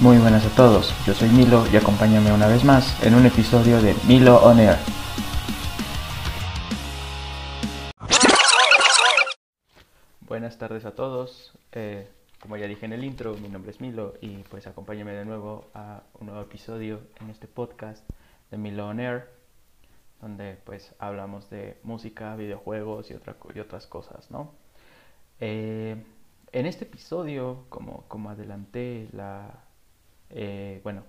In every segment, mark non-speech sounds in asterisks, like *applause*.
Muy buenas a todos, yo soy Milo y acompáñame una vez más en un episodio de Milo On Air. Buenas tardes a todos, eh, como ya dije en el intro, mi nombre es Milo y pues acompáñame de nuevo a un nuevo episodio en este podcast de Milo On Air, donde pues hablamos de música, videojuegos y, otra, y otras cosas, ¿no? Eh, en este episodio, como, como adelanté la, eh, bueno,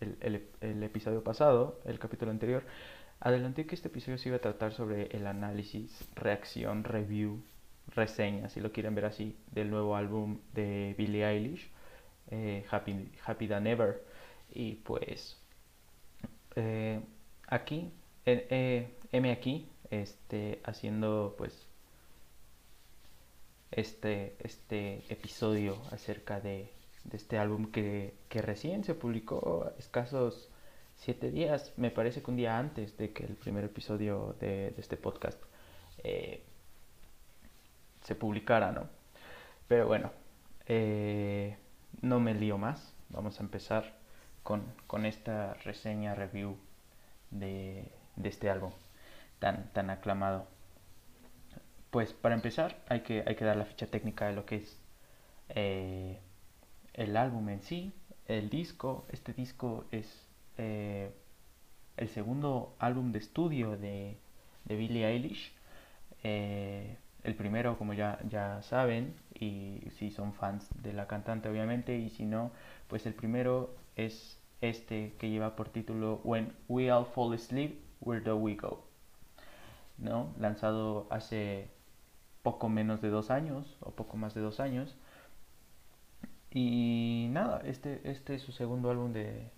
el, episodio pasado, el capítulo anterior, adelanté que este episodio se iba a tratar sobre el análisis, reacción, review, reseña, si lo quieren ver así, del nuevo álbum de Billie Eilish, eh, Happy, Happy Than Ever. Y pues eh, aquí, M aquí, este, haciendo pues este, este episodio acerca de de este álbum que, recién se publicó escasos siete días, me parece que un día antes de que el primer episodio de, este podcast eh, se publicara, ¿no? Pero bueno, eh, no me lío más, vamos a empezar con, esta reseña, review de, este álbum tan, tan aclamado. Pues para empezar hay que, hay que dar la ficha técnica de lo que es eh, el álbum en sí, el disco. Este disco es eh, el segundo álbum de estudio de, de Billie Eilish. Eh, el primero, como ya, ya saben, y si son fans de la cantante obviamente, y si no, pues el primero es este que lleva por título When We All Fall Asleep, Where Do We Go? ¿No? Lanzado hace poco menos de dos años, o poco más de dos años. Y nada, este, este es su segundo álbum de,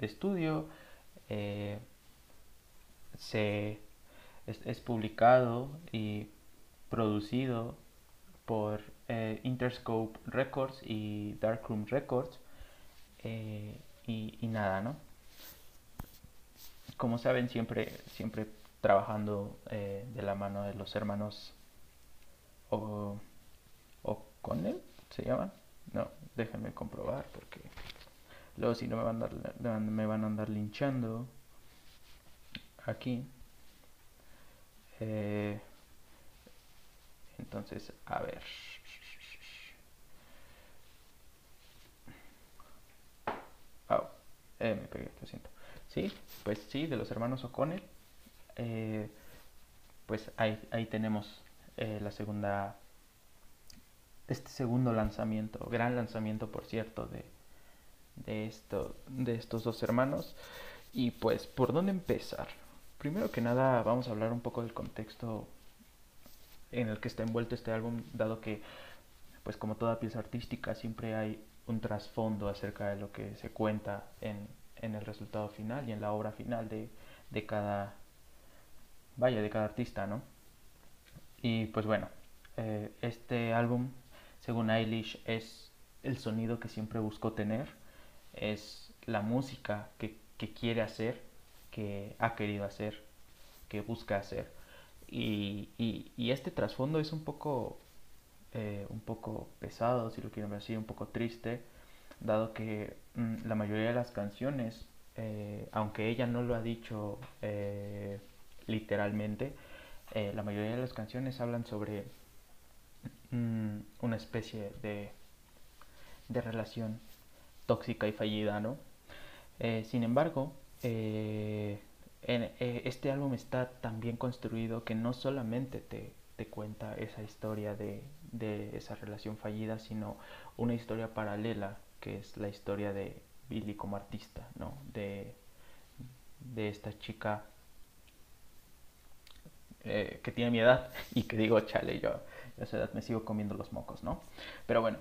estudio. Eh, se, es, publicado y producido por eh, Interscope Records y Darkroom Records. Eh, y, nada, ¿no? Como saben, siempre, siempre trabajando de la mano de los hermanos o, o con él, se llama. No, déjenme comprobar porque luego si no me van a andar, me van a andar linchando aquí. Eh, entonces, a ver. Oh, eh, me pegué, lo siento. Sí, pues sí, de los hermanos O'Connell. Eh, pues ahí, ahí tenemos la segunda este segundo lanzamiento, gran lanzamiento por cierto de, de, esto, de estos dos hermanos. Y pues, ¿por dónde empezar? Primero que nada vamos a hablar un poco del contexto en el que está envuelto este álbum, dado que, pues como toda pieza artística, siempre hay un trasfondo acerca de lo que se cuenta en, en el resultado final y en la obra final de, de cada, vaya, de cada artista, ¿no? Y pues bueno, eh, este álbum según Eilish, es el sonido que siempre buscó tener, es la música que, quiere hacer, que ha querido hacer, que busca hacer. Y, este trasfondo es un poco, eh, un poco pesado, si lo quieren ver así, un poco triste, dado que mm, la mayoría de las canciones, eh, aunque ella no lo ha dicho eh, literalmente, la mayoría de las canciones hablan sobre Mm, una especie de, de, relación tóxica y fallida, ¿no? Eh, sin embargo, eh, eh, este álbum está tan bien construido que no solamente te, te cuenta esa historia de, de, esa relación fallida, sino una historia paralela, que es la historia de Billy como artista, ¿no? De, de esta chica que tiene mi edad *laughs* y que digo, chale, yo esa edad me sigo comiendo los mocos, ¿no? Pero bueno,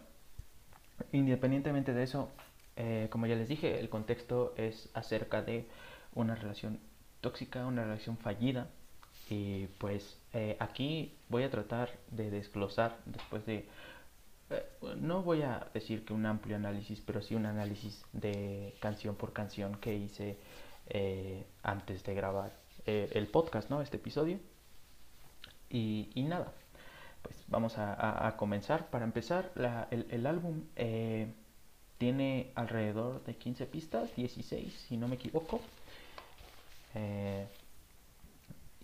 independientemente de eso, eh, como ya les dije, el contexto es acerca de una relación tóxica, una relación fallida. Y pues eh, aquí voy a tratar de desglosar después de... Eh, no voy a decir que un amplio análisis, pero sí un análisis de canción por canción que hice antes de grabar el podcast, ¿no? Este episodio. Y nada, pues vamos a, comenzar. Para empezar, el, álbum, eh, tiene alrededor de 15 pistas, 16 si no me equivoco. Eh,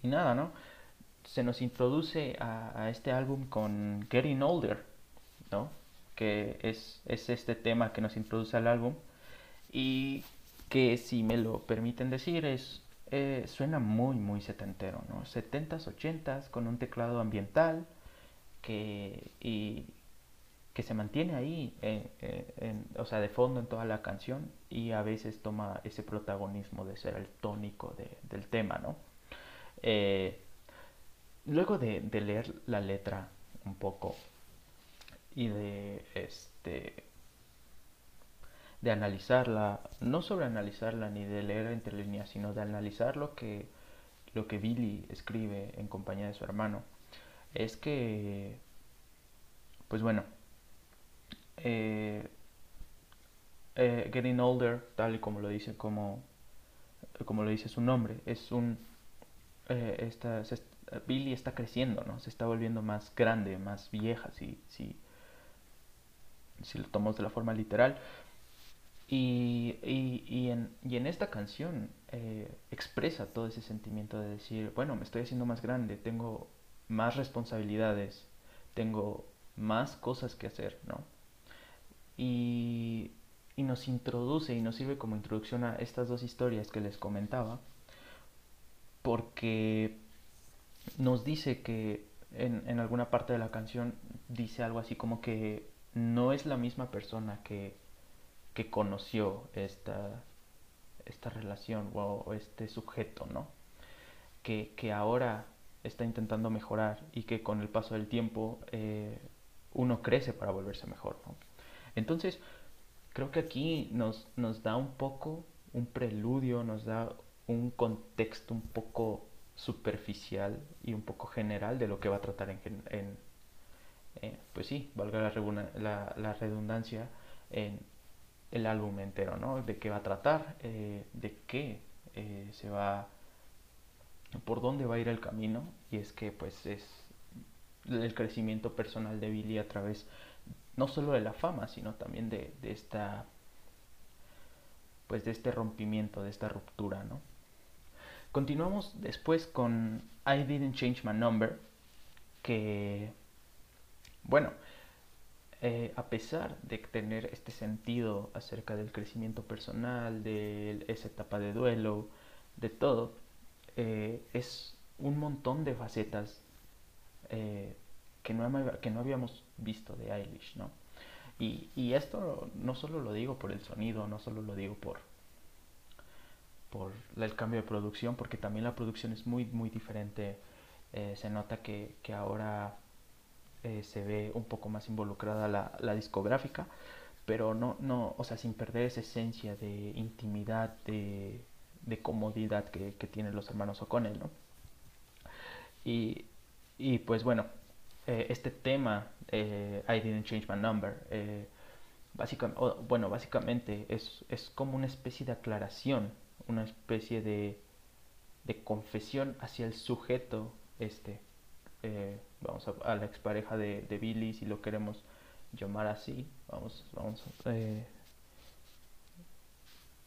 y nada, ¿no? Se nos introduce a, este álbum con Getting Older, ¿no? Que es, es este tema que nos introduce al álbum. Y que si me lo permiten decir es eh, suena muy muy setentero, ¿no? 70s, 80s con un teclado ambiental que y que se mantiene ahí, eh, eh, o sea, de fondo en toda la canción y a veces toma ese protagonismo de ser el tónico del tema, ¿no? luego de, de, leer la letra un poco y de este de analizarla, no sobre analizarla ni de leer entre líneas, sino de analizar lo que, lo que Billy escribe en compañía de su hermano, es que, pues bueno, eh, eh, Getting Older, tal y como lo dice, como, como lo dice su nombre, es un, eh, Billy está creciendo, ¿no? Se está volviendo más grande, más vieja, si, si, si lo tomamos de la forma literal. Y, y, en, y en esta canción expresa todo ese sentimiento de decir, bueno, me estoy haciendo más grande, tengo más responsabilidades, tengo más cosas que hacer, ¿no? Y, y nos introduce y nos sirve como introducción a estas dos historias que les comentaba, porque nos dice que en, en alguna parte de la canción dice algo así como que no es la misma persona que que conoció esta, esta relación o, este sujeto, ¿no? Que, que, ahora está intentando mejorar y que con el paso del tiempo eh, uno crece para volverse mejor. Entonces, creo que aquí nos, nos da un poco un preludio, nos da un contexto un poco superficial y un poco general de lo que va a tratar en, eh, pues sí, valga la, la, redundancia, en, el álbum entero, ¿no? De qué va a tratar, eh, de qué se va, por dónde va a ir el camino. Y es que pues es el crecimiento personal de Billy a través no solo de la fama, sino también de, de esta, pues de este rompimiento, de esta ruptura, ¿no? Continuamos después con I Didn't Change My Number, que, bueno, eh, a pesar de tener este sentido acerca del crecimiento personal, de esa etapa de duelo, de todo, eh, es un montón de facetas eh, que, no, que no habíamos visto de Eilish, ¿no? Y, y, esto no solo lo digo por el sonido, no solo lo digo por, por el cambio de producción, porque también la producción es muy, muy diferente. se nota que, que ahora eh, se ve un poco más involucrada la, discográfica, pero no, no, o sea, sin perder esa esencia de intimidad, de, comodidad que, que, tienen los hermanos O'Connell, ¿no? Y, y pues bueno, eh, este tema, eh, I Didn't Change My Number, básicamente, bueno, básicamente es, es, como una especie de aclaración, una especie de, de confesión hacia el sujeto este eh, vamos a, la expareja de, de, Billy, si lo queremos llamar así, vamos, vamos, eh,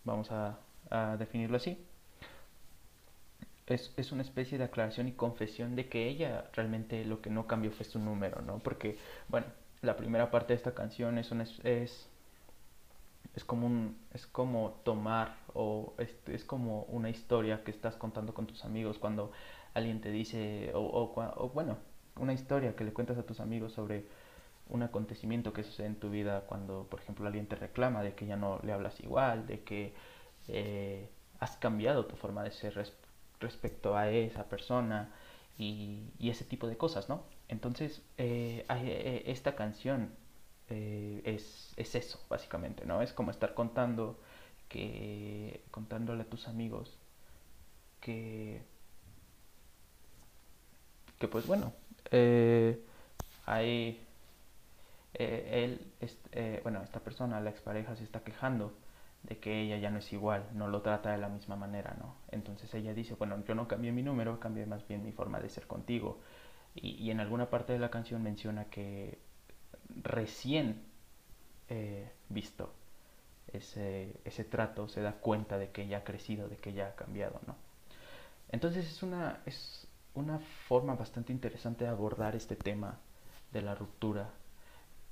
vamos a, definirlo así. Es, es, una especie de aclaración y confesión de que ella realmente lo que no cambió fue su número, ¿no? Porque, bueno, la primera parte de esta canción es, una, es, es, como, un, es como tomar o es, es, como una historia que estás contando con tus amigos cuando alguien te dice, o, bueno, una historia que le cuentas a tus amigos sobre un acontecimiento que sucede en tu vida cuando, por ejemplo, alguien te reclama de que ya no le hablas igual, de que eh, has cambiado tu forma de ser respecto a esa persona y, ese tipo de cosas, ¿no? Entonces, eh, eh, esta canción es, es, eso, básicamente, ¿no? Es como estar contando que, contándole a tus amigos que que pues bueno, eh, él, eh, bueno, esta persona, la expareja, se está quejando de que ella ya no es igual, no lo trata de la misma manera, ¿no? Entonces ella dice, bueno, yo no cambié mi número, cambié más bien mi forma de ser contigo. Y, y en alguna parte de la canción menciona que recién visto ese, ese trato, se da cuenta de que ya ha crecido, de que ya ha cambiado, ¿no? Entonces es una, es una forma bastante interesante de abordar este tema de la ruptura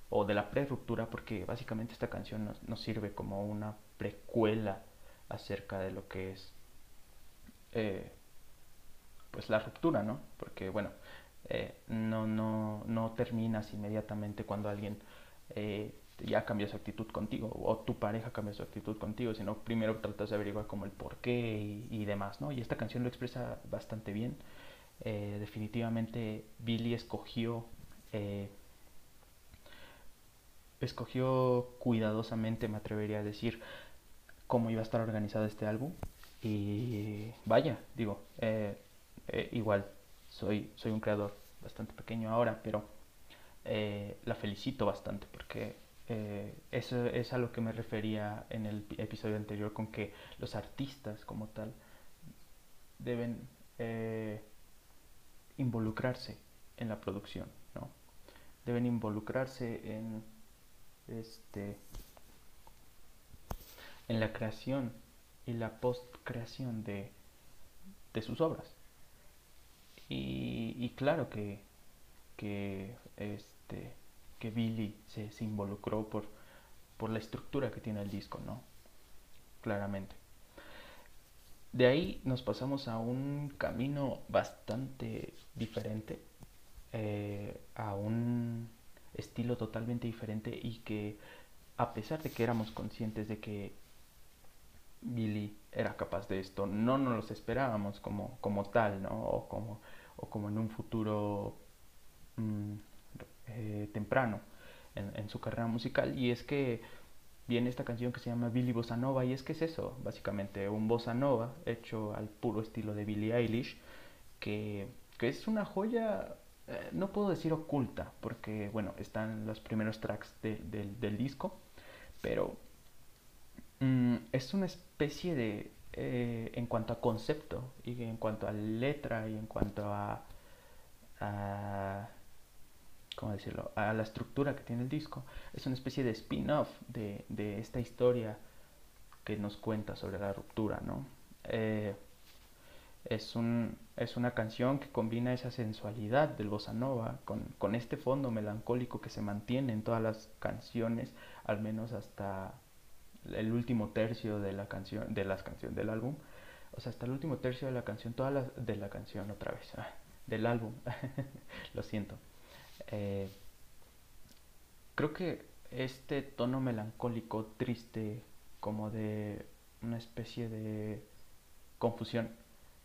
o de la pre-ruptura porque básicamente esta canción nos, sirve como una precuela acerca de lo que es eh, pues la ruptura, ¿no? Porque bueno, eh, no, no, no terminas inmediatamente cuando alguien eh, ya cambia su actitud contigo o tu pareja cambia su actitud contigo, sino primero tratas de averiguar como el por qué y, demás, ¿no? Y esta canción lo expresa bastante bien. Definitivamente Billy escogió escogió cuidadosamente, me atrevería a decir, cómo iba a estar organizado este álbum. Y vaya, digo, igual soy, soy un creador bastante pequeño ahora, pero eh, la felicito bastante porque eh, eso es a lo que me refería en el episodio anterior con que los artistas como tal deben eh, involucrarse en la producción, ¿no? Deben involucrarse en este en la creación y la postcreación de, de sus obras. Y, claro que, que, este, que Billy se, involucró por, por la estructura que tiene el disco, ¿no? Claramente. De ahí nos pasamos a un camino bastante diferente, eh, a un estilo totalmente diferente y que a pesar de que éramos conscientes de que Billy era capaz de esto, no nos los esperábamos como, como tal, ¿no? O como o como en un futuro mm, eh, temprano en, su carrera musical. Y es que viene esta canción que se llama Billy Bossa Nova y es que es eso, básicamente un Bossa Nova hecho al puro estilo de Billie Eilish, que, es una joya, eh, no puedo decir oculta, porque bueno, están los primeros tracks del disco, pero mm, es una especie de eh, en cuanto a concepto y en cuanto a letra y en cuanto a, ¿cómo decirlo? a la estructura que tiene el disco es una especie de spin-off de, esta historia que nos cuenta sobre la ruptura ¿no? Eh, es, un, es una canción que combina esa sensualidad del bossa nova con, con este fondo melancólico que se mantiene en todas las canciones al menos hasta el último tercio de la canción, de las canciones del álbum, o sea, hasta el último tercio de la canción, toda la, de la canción otra vez, ah, del álbum, *laughs* lo siento. Eh, creo que este tono melancólico, triste, como de una especie de confusión,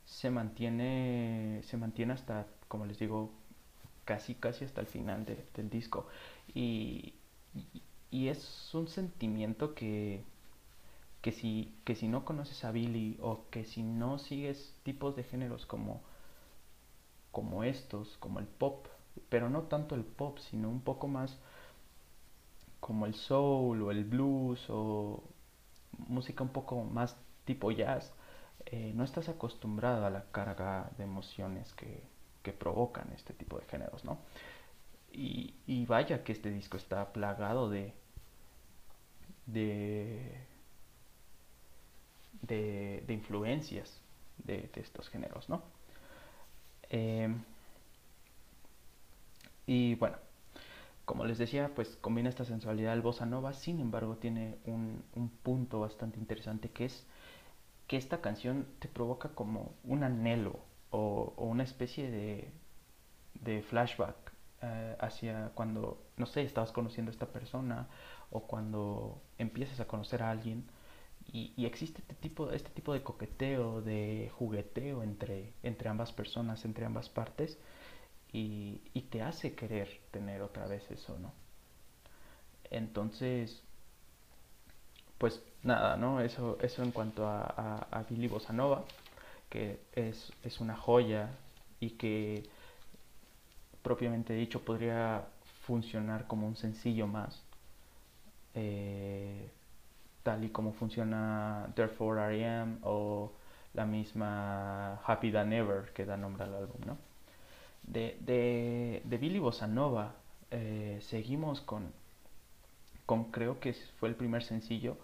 se mantiene, se mantiene hasta, como les digo, casi, casi hasta el final del disco. y, y es un sentimiento que, que si, que si no conoces a Billy o que si no sigues tipos de géneros como, como estos, como el pop, pero no tanto el pop, sino un poco más como el soul o el blues o música un poco más tipo jazz, eh, no estás acostumbrado a la carga de emociones que, que provocan este tipo de géneros, ¿no? Y, y, vaya que este disco está plagado de, de de, influencias de, estos géneros, ¿no? Eh, y bueno, como les decía, pues combina esta sensualidad del bossa nova, sin embargo tiene un, punto bastante interesante que es que esta canción te provoca como un anhelo o, una especie de, flashback eh, hacia cuando, no sé, estabas conociendo a esta persona o cuando empiezas a conocer a alguien y, existe este tipo, este tipo de coqueteo, de jugueteo entre, entre ambas personas, entre ambas partes, y, te hace querer tener otra vez eso, ¿no? Entonces, pues nada, ¿no? Eso, eso en cuanto a, Billy Bossa Nova, que es, es, una joya y que propiamente dicho podría funcionar como un sencillo más. Eh, tal y como funciona Therefore I Am o la misma Happy Than Ever que da nombre al álbum, ¿no? De, de, de Billy Bossa Nova eh, seguimos con, con, creo que fue el primer sencillo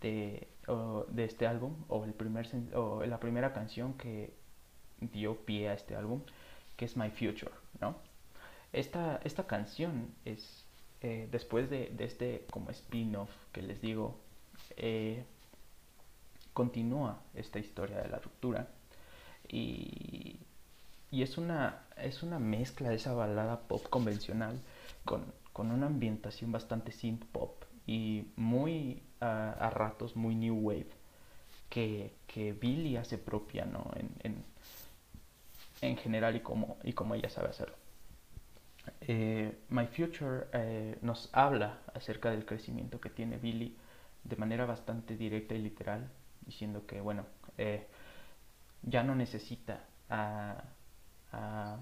de, de este álbum o, el primer, o la primera canción que dio pie a este álbum, que es My Future, ¿no? Esta, esta canción es, eh, después de, de, este como spin-off que les digo, eh, continúa esta historia de la ruptura y, y, es, una, es una mezcla de esa balada pop convencional con, con una ambientación bastante synth pop y muy a ratos muy new wave que, que Billy hace propia ¿no? en, en, en, general y como, y como ella sabe hacerlo. Eh, My Future eh, nos habla acerca del crecimiento que tiene Billy de manera bastante directa y literal, diciendo que, bueno, eh, ya no necesita a, a,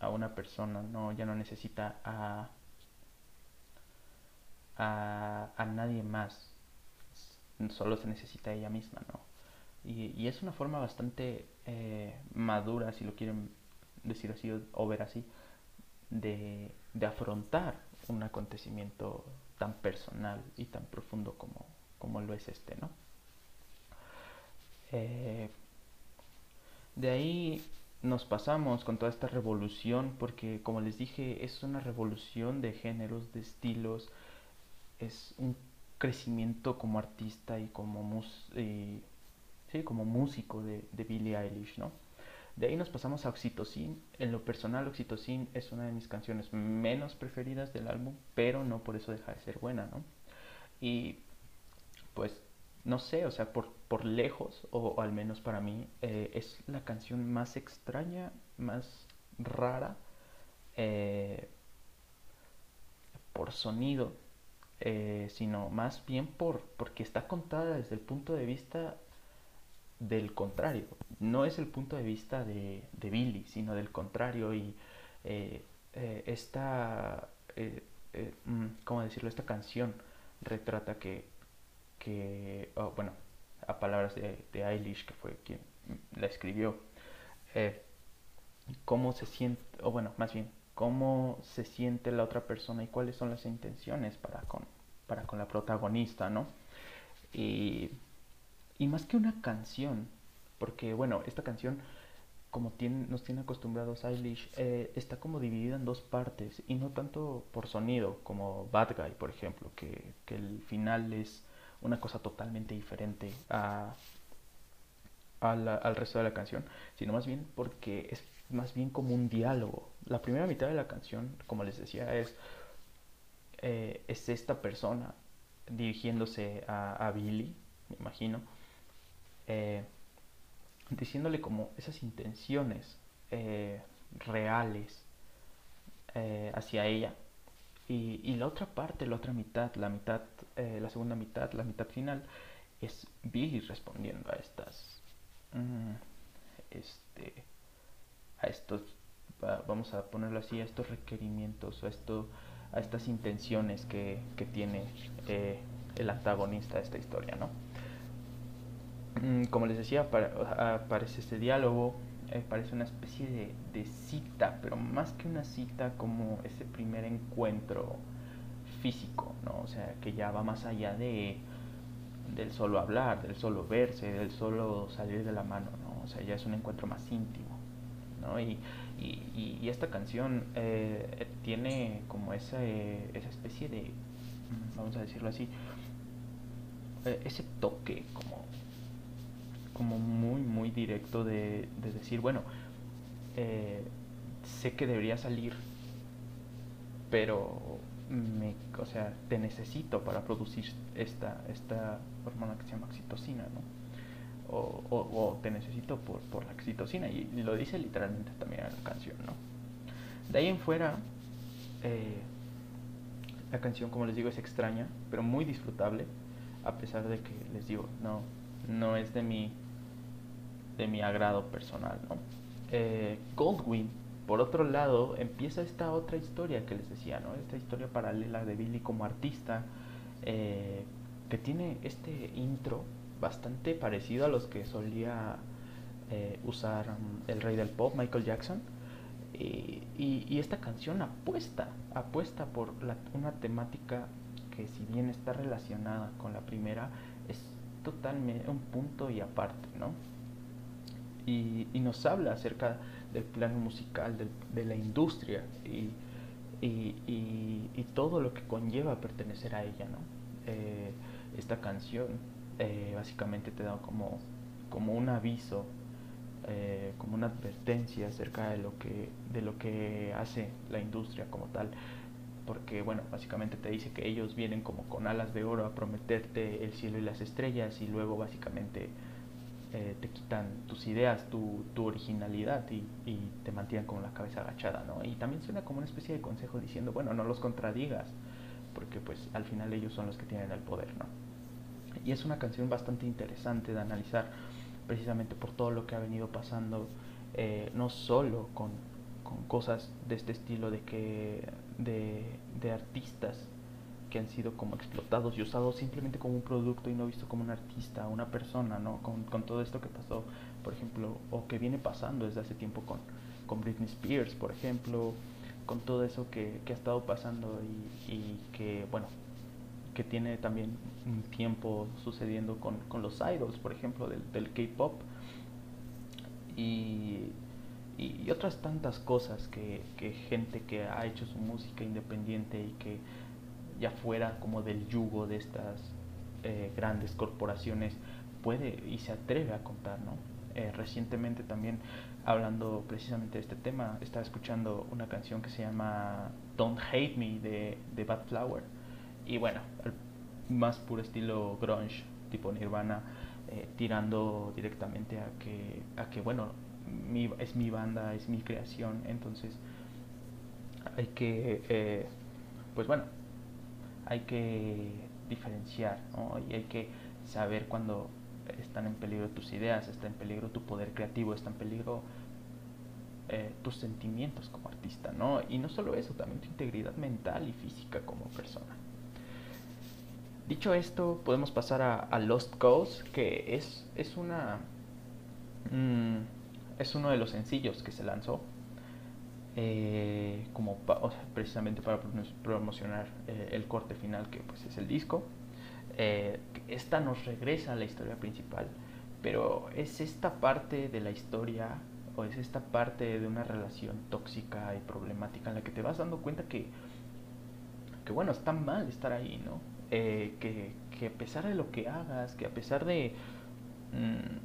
a, una persona, ¿no? ya no necesita a, a, a nadie más, solo se necesita ella misma, ¿no? Y, y es una forma bastante eh, madura, si lo quieren decir así o, ver así, de, de, afrontar un acontecimiento tan personal y tan profundo como, como lo es este, ¿no? Eh, de ahí nos pasamos con toda esta revolución, porque como les dije, es una revolución de géneros, de estilos, es un crecimiento como artista y como, mus sí, como músico de, de, Billie Eilish, ¿no? De ahí nos pasamos a Oxytocin. En lo personal, Oxytocin es una de mis canciones menos preferidas del álbum, pero no por eso deja de ser buena, ¿no? Y pues, no sé, o sea, por, por lejos, o, al menos para mí, eh, es la canción más extraña, más rara, eh, por sonido, eh, sino más bien por, porque está contada desde el punto de vista del contrario. No es el punto de vista de, de Billy, sino del contrario. Y esta, mm, ¿cómo decirlo? Esta canción retrata que, que oh, bueno, a palabras de, de, Eilish, que fue quien la escribió, cómo se siente, o bueno, más bien, cómo se siente la otra persona y cuáles son las intenciones para con, para con la protagonista, ¿no? Y, y más que una canción, porque bueno, esta canción, como tiene, nos tiene acostumbrados Eilish, eh, está como dividida en dos partes, y no tanto por sonido, como Bad Guy, por ejemplo, que, que el final es una cosa totalmente diferente a, al resto de la canción, sino más bien porque es más bien como un diálogo. La primera mitad de la canción, como les decía, es, eh, es esta persona dirigiéndose a, Billy, me imagino, eh, diciéndole como esas intenciones eh, reales hacia ella. Y, la otra parte, la otra mitad, la mitad, la segunda mitad, la mitad final, es Billy respondiendo a estas, mm, este, a estos, vamos a ponerlo así, a estos requerimientos, a, esto, a estas intenciones que, que tiene eh, el antagonista de esta historia, ¿no? Mm, como les decía, aparece este diálogo, eh, parece una especie de, de, cita, pero más que una cita como ese primer encuentro físico, ¿no? O sea, que ya va más allá de del solo hablar, del solo verse, del solo salir de la mano, ¿no? O sea, ya es un encuentro más íntimo. Y, y, y esta canción eh, tiene como esa, esa especie de, mm, vamos a decirlo así, eh, ese toque como, como muy, muy directo de, de decir, bueno, eh, sé que debería salir, pero me, o sea, te necesito para producir esta, esta hormona que se llama oxitocina, o, te necesito por, por, la oxitocina. Y lo dice literalmente también en la canción, ¿no? De ahí en fuera, eh, la canción, como les digo, es extraña, pero muy disfrutable, a pesar de que les digo, no, no es de mi, de mi agrado personal, ¿no? Eh, Goldwyn, por otro lado, empieza esta otra historia que les decía, ¿no? Esta historia paralela de Billy como artista, eh, que tiene este intro bastante parecido a los que solía eh, usar um, el rey del pop, Michael Jackson. Y, esta canción apuesta, apuesta por una temática que si bien está relacionada con la primera, es totalmente un punto y aparte, ¿no? Y, y nos habla acerca del plano musical, de la industria y, todo lo que conlleva pertenecer a ella, ¿no? Eh, esta canción eh, básicamente te da como, como un aviso, eh, como una advertencia acerca de lo, que, de lo que hace la industria como tal. Porque, bueno, básicamente te dice que ellos vienen como con alas de oro a prometerte el cielo y las estrellas y luego básicamente eh, te quitan tus ideas, tu, originalidad y, te mantienen con la cabeza agachada, ¿no? Y también suena como una especie de consejo diciendo, bueno, no los contradigas, porque pues al final ellos son los que tienen el poder, ¿no? Y es una canción bastante interesante de analizar precisamente por todo lo que ha venido pasando, eh, no solo con, cosas de este estilo de que de artistas que han sido como explotados y usados simplemente como un producto y no visto como un artista, una persona, ¿no? Con, todo esto que pasó, por ejemplo, o que viene pasando desde hace tiempo con, con Britney Spears, por ejemplo, con todo eso que, que ha estado pasando y, y, que, bueno, que tiene también un tiempo sucediendo con, con los idols, por ejemplo, del, del K-pop. Y, y, otras tantas cosas que, que gente que ha hecho su música independiente y que ya fuera como del yugo de estas eh, grandes corporaciones puede y se atreve a contar, ¿no? Eh, recientemente también hablando precisamente de este tema, estaba escuchando una canción que se llama Don't Hate Me de, de Bad Flower y bueno, más puro estilo grunge, tipo Nirvana, eh, tirando directamente a que, a que bueno, mi, es mi banda, es mi creación, entonces hay que, pues bueno, hay que diferenciar y hay que saber cuando están en peligro tus ideas, está en peligro tu poder creativo, está en peligro eh, tus sentimientos como artista, ¿no? Y no solo eso, también tu integridad mental y física como persona. Dicho esto, podemos pasar a, Lost Cause, que es, es una... Mm, es uno de los sencillos que se lanzó eh, como precisamente para promocionar eh, el corte final que pues es el disco. Eh, esta nos regresa a la historia principal, pero es esta parte de la historia o es esta parte de una relación tóxica y problemática en la que te vas dando cuenta que, que bueno, está mal estar ahí, ¿no? que, que, a pesar de lo que hagas, que a pesar de... Mm,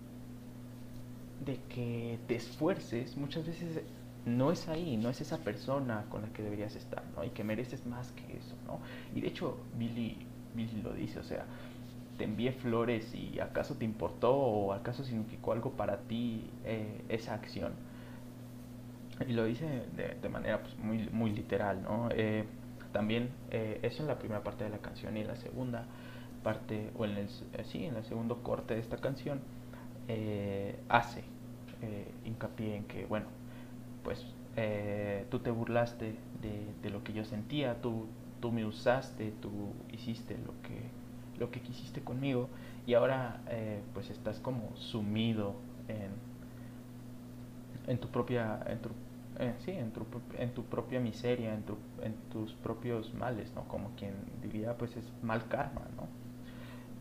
de que te esfuerces, muchas veces no es ahí, no es esa persona con la que deberías estar, ¿no? Y que mereces más que eso, ¿no? Y de hecho, Billy, Billy lo dice, o sea, te envié flores y acaso te importó o acaso significó algo para ti eh, esa acción. Y lo dice de, manera pues, muy, literal, ¿no? Eh, también eh, eso en la primera parte de la canción y en la segunda parte, o en el, sí, en el segundo corte de esta canción, hace hincapié en que, bueno, pues eh, tú te burlaste de, lo que yo sentía, tú, tú me usaste, tú hiciste lo que, lo que quisiste conmigo y ahora eh, pues estás como sumido en, en tu propia, en tu, eh, sí, en tu, en tu propia miseria, en, tu, en tus propios males, ¿no? Como quien diría pues es mal karma, ¿no?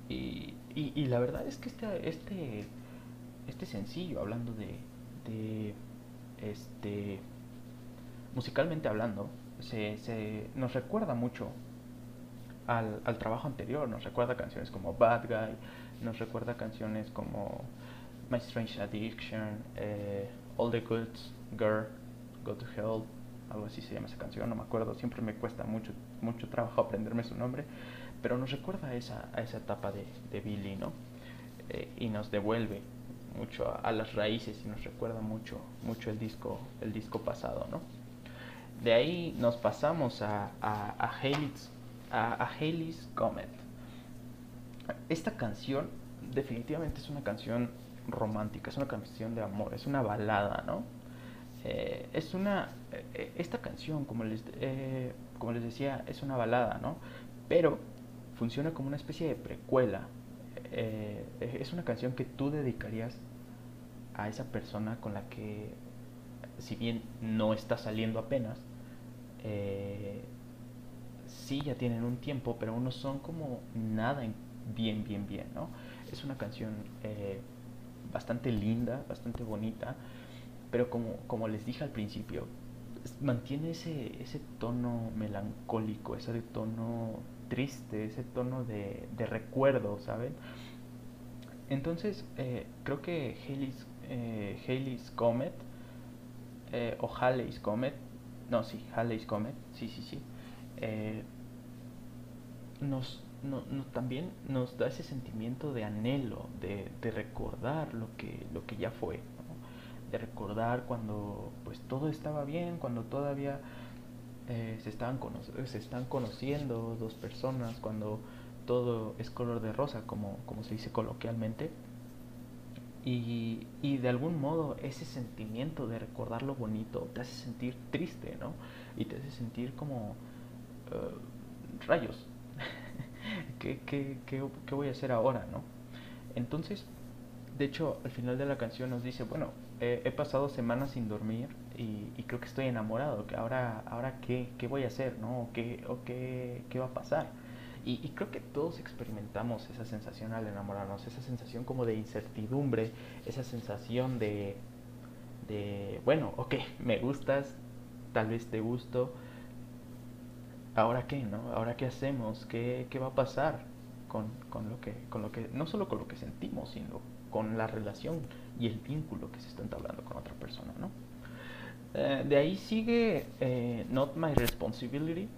Y, y, la verdad es que este, este, este sencillo, hablando de este, musicalmente hablando, se, se nos recuerda mucho al, trabajo anterior, nos recuerda canciones como Bad Guy, nos recuerda canciones como My Strange Addiction, eh, All the Goods, Girl, Go to Hell, algo así se llama esa canción, no me acuerdo, siempre me cuesta mucho, mucho trabajo aprenderme su nombre, pero nos recuerda a esa, a esa etapa de, de Billy, ¿no? Eh, y nos devuelve mucho a, las raíces y nos recuerda mucho, mucho el disco, el disco pasado, ¿no? De ahí nos pasamos a, a, Haley's, a, Comet. Esta canción definitivamente es una canción romántica, es una canción de amor, es una balada, ¿no? Eh, es una, eh, esta canción, como les, eh, como les decía, es una balada, ¿no? Pero funciona como una especie de precuela eh, es una canción que tú dedicarías a esa persona con la que, si bien no está saliendo apenas, eh, sí ya tienen un tiempo, pero aún no son como nada en bien, bien, bien, ¿no? Es una canción eh, bastante linda, bastante bonita, pero como, como les dije al principio, mantiene ese, ese tono melancólico, ese tono triste, ese tono de, de recuerdo, ¿saben? Entonces, eh, creo que Haley's, eh, Comet, eh, o Halley's Comet, no, sí, Halley's Comet, sí, sí, sí, eh, nos, no, también nos da ese sentimiento de anhelo, de, de recordar lo que, lo que ya fue, de recordar cuando pues todo estaba bien, cuando todavía eh, se, estaban se están conociendo dos personas, cuando todo es color de rosa, como, como se dice coloquialmente. Y, y, de algún modo ese sentimiento de recordar lo bonito te hace sentir triste, ¿no? Y te hace sentir como eh, rayos. *laughs* ¿Qué, qué, qué, qué voy a hacer ahora, no? Entonces, de hecho, al final de la canción nos dice, bueno, he pasado semanas sin dormir y, creo que estoy enamorado, ahora, ahora qué, qué voy a hacer, ¿no? ¿O qué, o qué, qué va a pasar? Y, y, creo que todos experimentamos esa sensación al enamorarnos, esa sensación como de incertidumbre, esa sensación de, de bueno, ok, me gustas, tal vez te gusto, ahora qué, ¿no? Ahora qué hacemos, qué, qué va a pasar con, con, lo que, con lo que, no solo con lo que sentimos, sino con la relación y el vínculo que se está entablando con otra persona, ¿no? Eh, de ahí sigue eh, Not My Responsibility.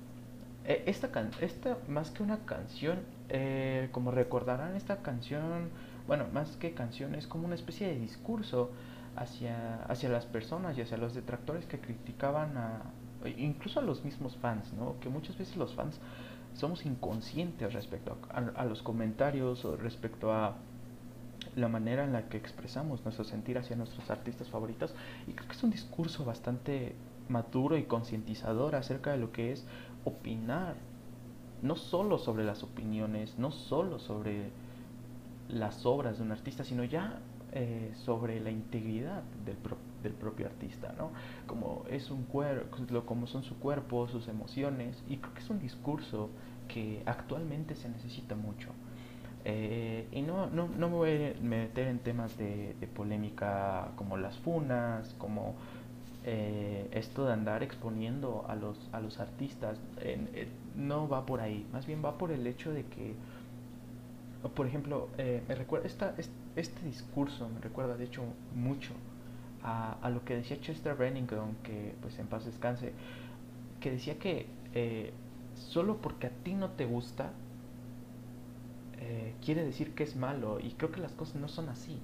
Eh, esta, esta, más que una canción, como recordarán, esta canción, bueno, más que canción, es como una especie de discurso hacia, hacia las personas y hacia los detractores que criticaban a, incluso a los mismos fans, ¿no? Que muchas veces los fans somos inconscientes respecto a los comentarios o respecto a la manera en la que expresamos nuestro sentir hacia nuestros artistas favoritos y creo que es un discurso bastante maduro y concientizador acerca de lo que es opinar, no solo sobre las opiniones, no solo sobre las obras de un artista, sino ya eh, sobre la integridad del, del, propio artista, ¿no? Como es un como son su cuerpo, sus emociones, y creo que es un discurso que actualmente se necesita mucho. Eh, y no, no, no, me voy a meter en temas de, polémica como las funas, como eh, esto de andar exponiendo a los, a los artistas. Eh, no va por ahí, más bien va por el hecho de que, por ejemplo, me recuerda, esta, este, discurso me recuerda de hecho mucho a, a, lo que decía Chester Bennington, que pues en paz descanse, que decía que solo porque a ti no te gusta, eh, quiere decir que es malo y creo que las cosas no son así,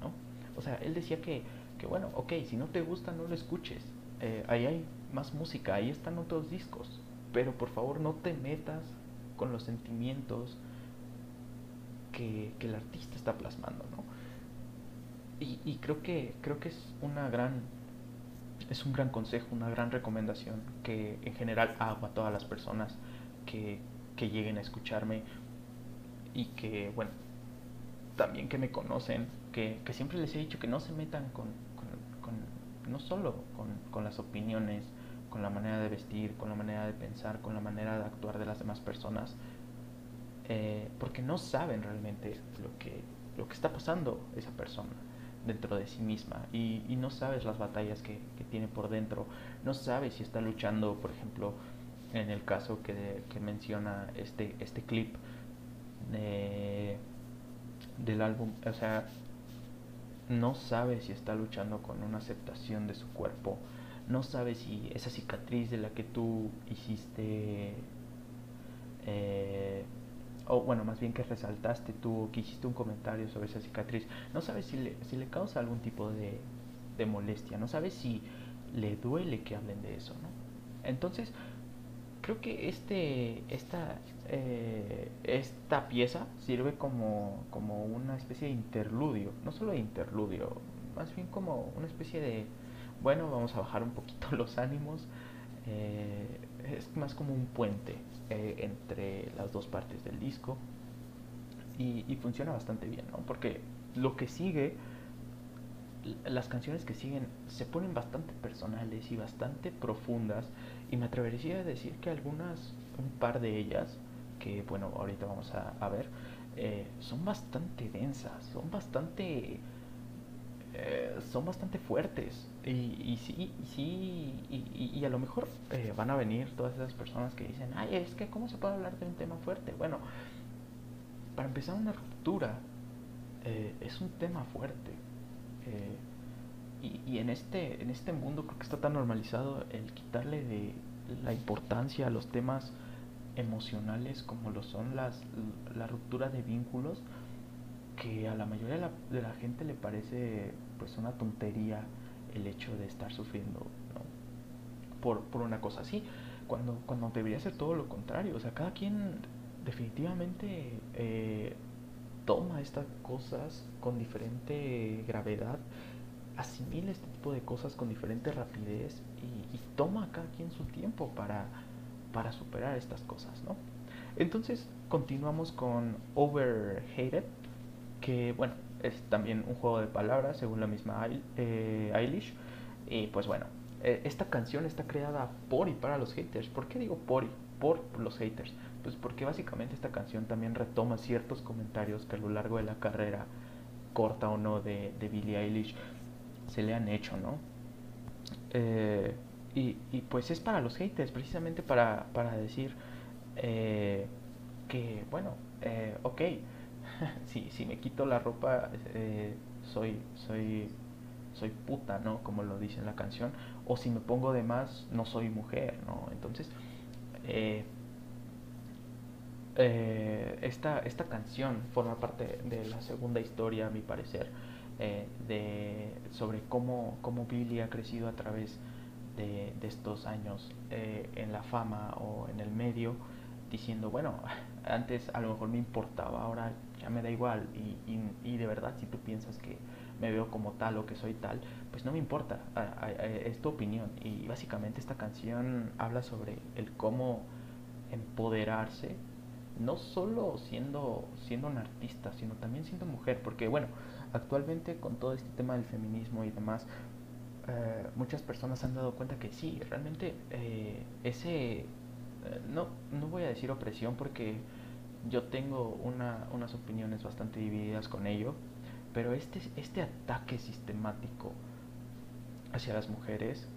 ¿no? O sea, él decía que, que bueno, ok, si no te gusta no lo escuches, eh, ahí hay más música, ahí están otros discos, pero por favor no te metas con los sentimientos que, el artista está plasmando, ¿no? Y, creo que creo que es una gran es un gran consejo, una gran recomendación que en general hago a todas las personas que, lleguen a escucharme y que, bueno, también que me conocen, que, que siempre les he dicho que no se metan con, no solo con, con, las opiniones, con la manera de vestir, con la manera de pensar, con la manera de actuar de las demás personas, eh, porque no saben realmente lo que, lo que está pasando esa persona dentro de sí misma. Y, no sabes las batallas que, que, tiene por dentro, no sabes si está luchando, por ejemplo, en el caso que, que menciona este, este clip, del álbum, o sea, no sabe si está luchando con una aceptación de su cuerpo, no sabe si esa cicatriz de la que tú hiciste, eh, o bueno, más bien que resaltaste tú, que hiciste un comentario sobre esa cicatriz, no sabe si le, si le causa algún tipo de, de molestia, no sabe si le duele que hablen de eso, ¿no? Entonces, creo que este, esta, eh, esta pieza sirve como, como una especie de interludio, no solo de interludio, más bien como una especie de, bueno, vamos a bajar un poquito *laughs* los ánimos, eh, es más como un puente eh, entre las dos partes del disco y, y funciona bastante bien, ¿no? Porque lo que sigue las canciones que siguen se ponen bastante personales y bastante profundas y me atrevería a decir que algunas, un par de ellas, que bueno, ahorita vamos a, ver, eh, son bastante densas, son bastante... Eh, son bastante fuertes y, y sí, y, sí y, y, a lo mejor eh, van a venir todas esas personas que dicen, ay, es que ¿cómo se puede hablar de un tema fuerte? Bueno, para empezar una ruptura es un tema fuerte y, en, este, en este mundo creo que está tan normalizado el quitarle de la importancia a los temas emocionales como lo son las, la ruptura de vínculos que a la mayoría de la, de la, gente le parece pues una tontería el hecho de estar sufriendo por, por, una cosa así cuando, cuando debería ser todo lo contrario. O sea cada quien definitivamente eh, toma estas cosas con diferente gravedad asimila este tipo de cosas con diferente rapidez y, y toma cada quien su tiempo para para superar estas cosas, ¿no? Entonces continuamos con Overhated, que bueno, es también un juego de palabras según la misma eh, Eilish. Y pues bueno, eh, esta canción está creada por y para los haters. ¿Por qué digo por y? Por los haters. Pues porque básicamente esta canción también retoma ciertos comentarios que a lo largo de la carrera, corta o no, de, de Billie Eilish, se le han hecho, ¿no? Eh, y, y, pues es para los haters, precisamente para, para decir eh, que, bueno, eh, ok, *laughs* si, si me quito la ropa, eh, soy, soy, soy puta, ¿no? Como lo dice en la canción. O si me pongo de más, no soy mujer, ¿no? Entonces, esta, esta canción forma parte de la segunda historia, a mi parecer, de, sobre cómo, cómo Billy ha crecido a través de estos años eh, en la fama o en el medio diciendo, bueno, *laughs* antes a lo mejor me importaba, ahora ya me da igual y, y, de verdad si tú piensas que me veo como tal o que soy tal, pues no me importa, es tu opinión y básicamente esta canción habla sobre el cómo empoderarse, no solo siendo, siendo un artista, sino también siendo mujer, porque bueno, actualmente con todo este tema del feminismo y demás, eh, muchas personas han dado cuenta que sí, realmente eh, ese, eh, no, no voy a decir opresión porque yo tengo una, unas opiniones bastante divididas con ello, pero este, este ataque sistemático hacia las mujeres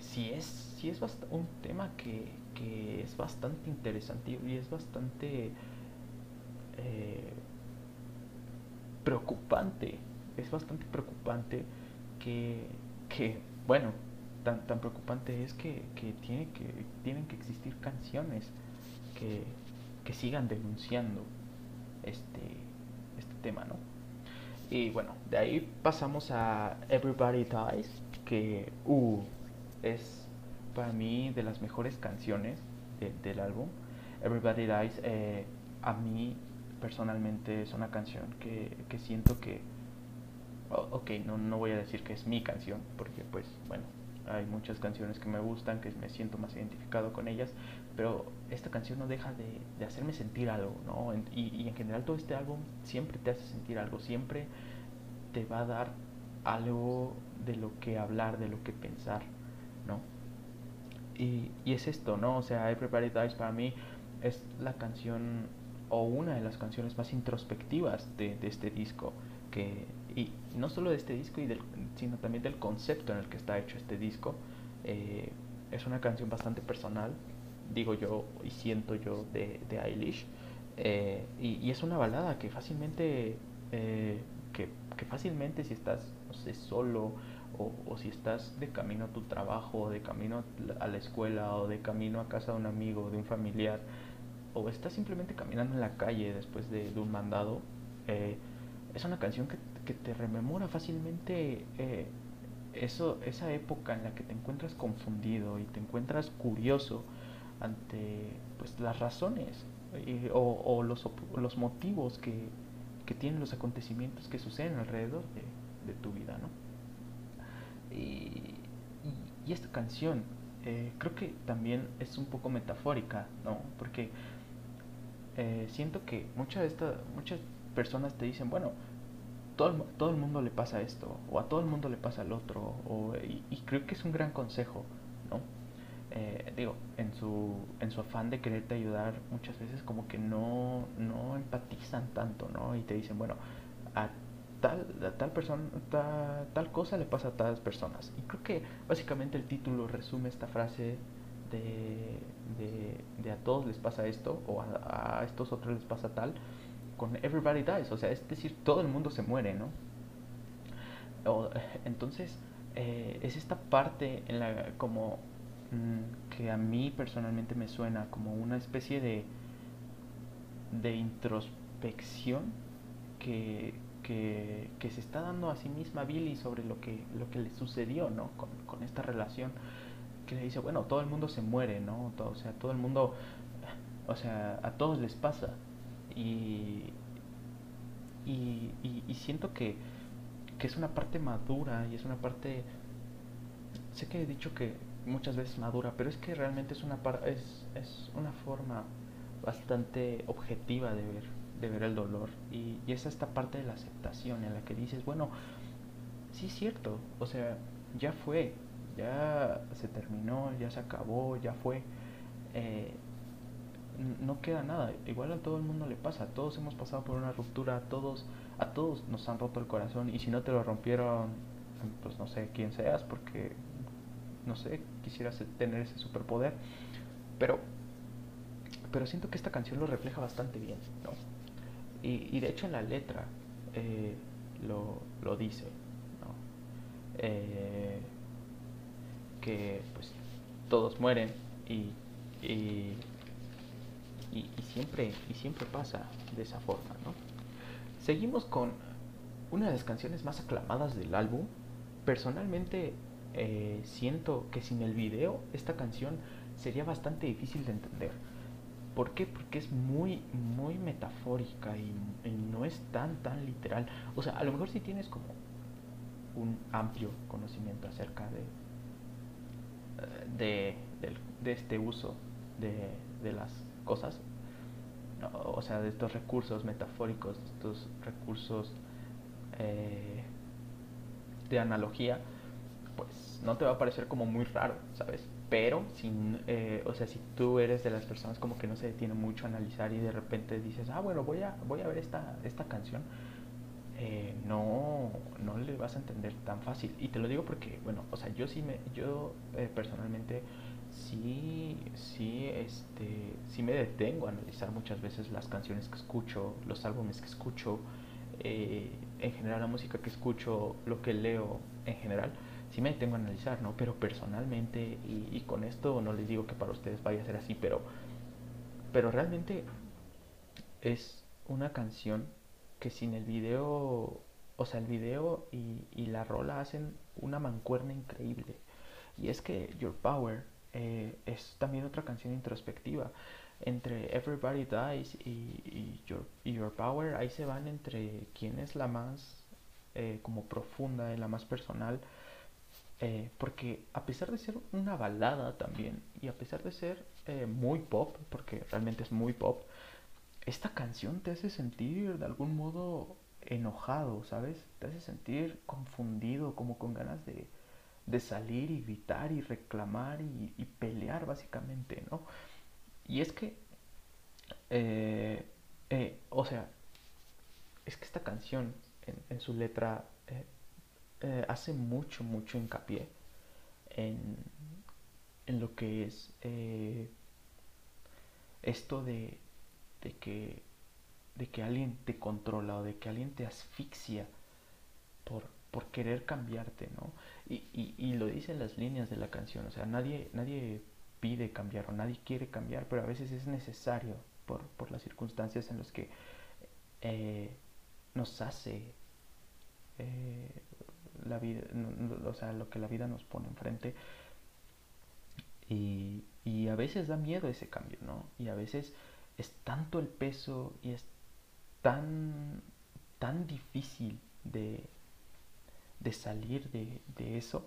sí es, sí es un tema que, que, es bastante interesante y es bastante preocupante, es bastante preocupante que que, bueno, tan, tan preocupante es que, que, tiene que tienen que existir canciones que, que sigan denunciando este, este tema, ¿no? Y bueno, de ahí pasamos a Everybody Dies, que uh, es para mí de las mejores canciones del álbum. Everybody Dies, eh, a mí personalmente es una canción que, que siento que ok, no, no voy a decir que es mi canción, porque pues bueno, hay muchas canciones que me gustan, que me siento más identificado con ellas, pero esta canción no deja de, hacerme sentir algo, ¿no? Y, y, en general todo este álbum siempre te hace sentir algo, siempre te va a dar algo de lo que hablar, de lo que pensar, ¿no? Y, y es esto, ¿no? O sea, Everybody Dies para mí es la canción o una de las canciones más introspectivas de, de este disco, que no solo de este disco, y del, sino también del concepto en el que está hecho este disco. Eh, es una canción bastante personal, digo yo y siento yo, de, de Eilish. Eh, y, es una balada que fácilmente, eh, que, que, fácilmente si estás, no sé, solo o, o, si estás de camino a tu trabajo, o de camino a la escuela, o de camino a casa de un amigo, de un familiar, o estás simplemente caminando en la calle después de, de un mandado, es una canción que que te rememora fácilmente eh, eso, esa época en la que te encuentras confundido y te encuentras curioso ante pues, las razones o, los, los, motivos que, que, tienen los acontecimientos que suceden alrededor de, tu vida. ¿no? Y, y, esta canción eh, creo que también es un poco metafórica, ¿no? porque eh, siento que muchas de estas muchas personas te dicen, bueno, todo, todo el mundo le pasa esto, o a todo el mundo le pasa el otro, o, y, creo que es un gran consejo, ¿no? eh, digo, en su, en su afán de quererte ayudar, muchas veces como que no, no empatizan tanto, ¿no? Y te dicen, bueno, a tal, tal persona, tal, cosa le pasa a tales personas. Y creo que básicamente el título resume esta frase de, de, a todos les pasa esto, o a, a, estos otros les pasa tal, con everybody dies, o sea, es decir, todo el mundo se muere, ¿no? entonces, eh, es esta parte en la como mm, que a mí personalmente me suena como una especie de, de introspección que, que, se está dando a sí misma Billy sobre lo que, lo que le sucedió ¿no? con, con esta relación que le dice, bueno, todo el mundo se muere, ¿no? Todo, o sea, todo el mundo, o sea, a todos les pasa. Y, y, y siento que que es una parte madura y es una parte sé que he dicho que muchas veces madura pero es que realmente es una es, es una forma bastante objetiva de ver de ver el dolor. Y, y, es esta parte de la aceptación en la que dices bueno sí es cierto o sea ya fue ya se terminó ya se acabó ya fue eh, no queda nada. Igual a todo el mundo le pasa. Todos hemos pasado por una ruptura. A todos, a todos nos han roto el corazón. Y si no te lo rompieron, pues no sé quién seas, porque no sé, quisieras tener ese superpoder. Pero, pero siento que esta canción lo refleja bastante bien, ¿no? Y, de hecho en la letra eh, lo, lo, dice, ¿no? Eh, que pues todos mueren y y, siempre, y siempre pasa de esa forma, ¿no? Seguimos con una de las canciones más aclamadas del álbum. Personalmente eh, siento que sin el video esta canción sería bastante difícil de entender. ¿Por qué? Porque es muy, muy metafórica y, no es tan, tan literal. O sea, a lo mejor si tienes como un amplio conocimiento acerca de, de, de, este uso de, de las cosas, o sea, de estos recursos metafóricos, estos recursos eh, de analogía, pues no te va a parecer como muy raro, ¿sabes? Pero, si, eh, o sea, si tú eres de las personas como que no se detiene mucho a analizar y de repente dices, ah, bueno, voy a, voy a ver esta, esta canción, eh, no, no le vas a entender tan fácil. Y te lo digo porque, bueno, o sea, yo sí me, yo personalmente sí, sí, este, sí me detengo a analizar muchas veces las canciones que escucho, los álbumes que escucho, eh, en general la música que escucho, lo que leo en general, sí me detengo a analizar, ¿no? Pero personalmente, y, con esto no les digo que para ustedes vaya a ser así, pero, pero realmente es una canción que sin el video, o sea, el video y, y la rola hacen una mancuerna increíble. Y es que Your Power eh, es también otra canción introspectiva. Entre Everybody Dies y, your, Power, ahí se van entre quién es la más eh, como profunda y la más personal. Eh, porque a pesar de ser una balada también, y a pesar de ser muy pop, porque realmente es muy pop, esta canción te hace sentir de algún modo enojado, ¿sabes? Te hace sentir confundido, como con ganas de, de salir y gritar y reclamar y, pelear básicamente, ¿no? Y es que, eh, eh, o sea, es que esta canción en, su letra eh, hace mucho, mucho hincapié en, en lo que es esto de, de, que, de que alguien te controla o de que alguien te asfixia por, por querer cambiarte, ¿no? Y, y, y, lo dicen las líneas de la canción, o sea, nadie, nadie pide cambiar o nadie quiere cambiar, pero a veces es necesario por, por las circunstancias en las que eh, nos hace eh, la vida, o sea, lo que la vida nos pone enfrente. Y, y a veces da miedo ese cambio, ¿no? Y a veces es tanto el peso y es tan, tan difícil de, de salir de, eso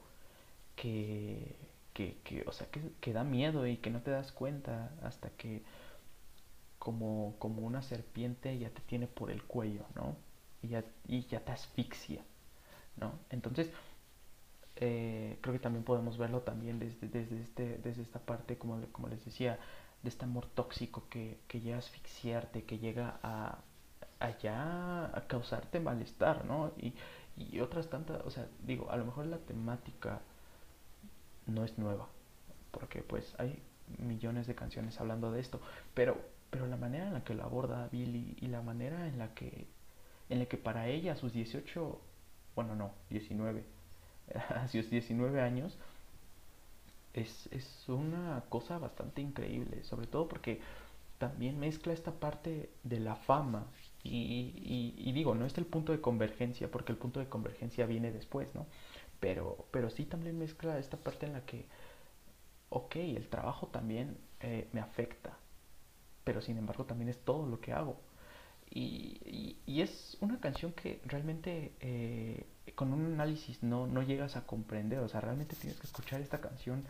que, que, o sea, que, da miedo y que no te das cuenta hasta que como, como una serpiente ya te tiene por el cuello, ¿no? Y ya, y ya te asfixia, ¿no? Entonces, eh, creo que también podemos verlo también desde, desde, este, desde esta parte, como, como les decía, de este amor tóxico que, que llega a asfixiarte, que llega a, allá a causarte malestar, ¿no? Y, y otras tantas, o sea, digo, a lo mejor la temática no es nueva, porque pues hay millones de canciones hablando de esto, pero, pero la manera en la que lo aborda Billy y la manera en la que, en la que para ella a sus 18, bueno, no, 19, *laughs* a sus 19 años, es, es una cosa bastante increíble, sobre todo porque también mezcla esta parte de la fama y, digo, no es el punto de convergencia, porque el punto de convergencia viene después, ¿no? Pero, pero sí también mezcla esta parte en la que, ok, el trabajo también eh, me afecta, pero sin embargo también es todo lo que hago. Y, y, es una canción que realmente eh, con un análisis no, no llegas a comprender, o sea, realmente tienes que escuchar esta canción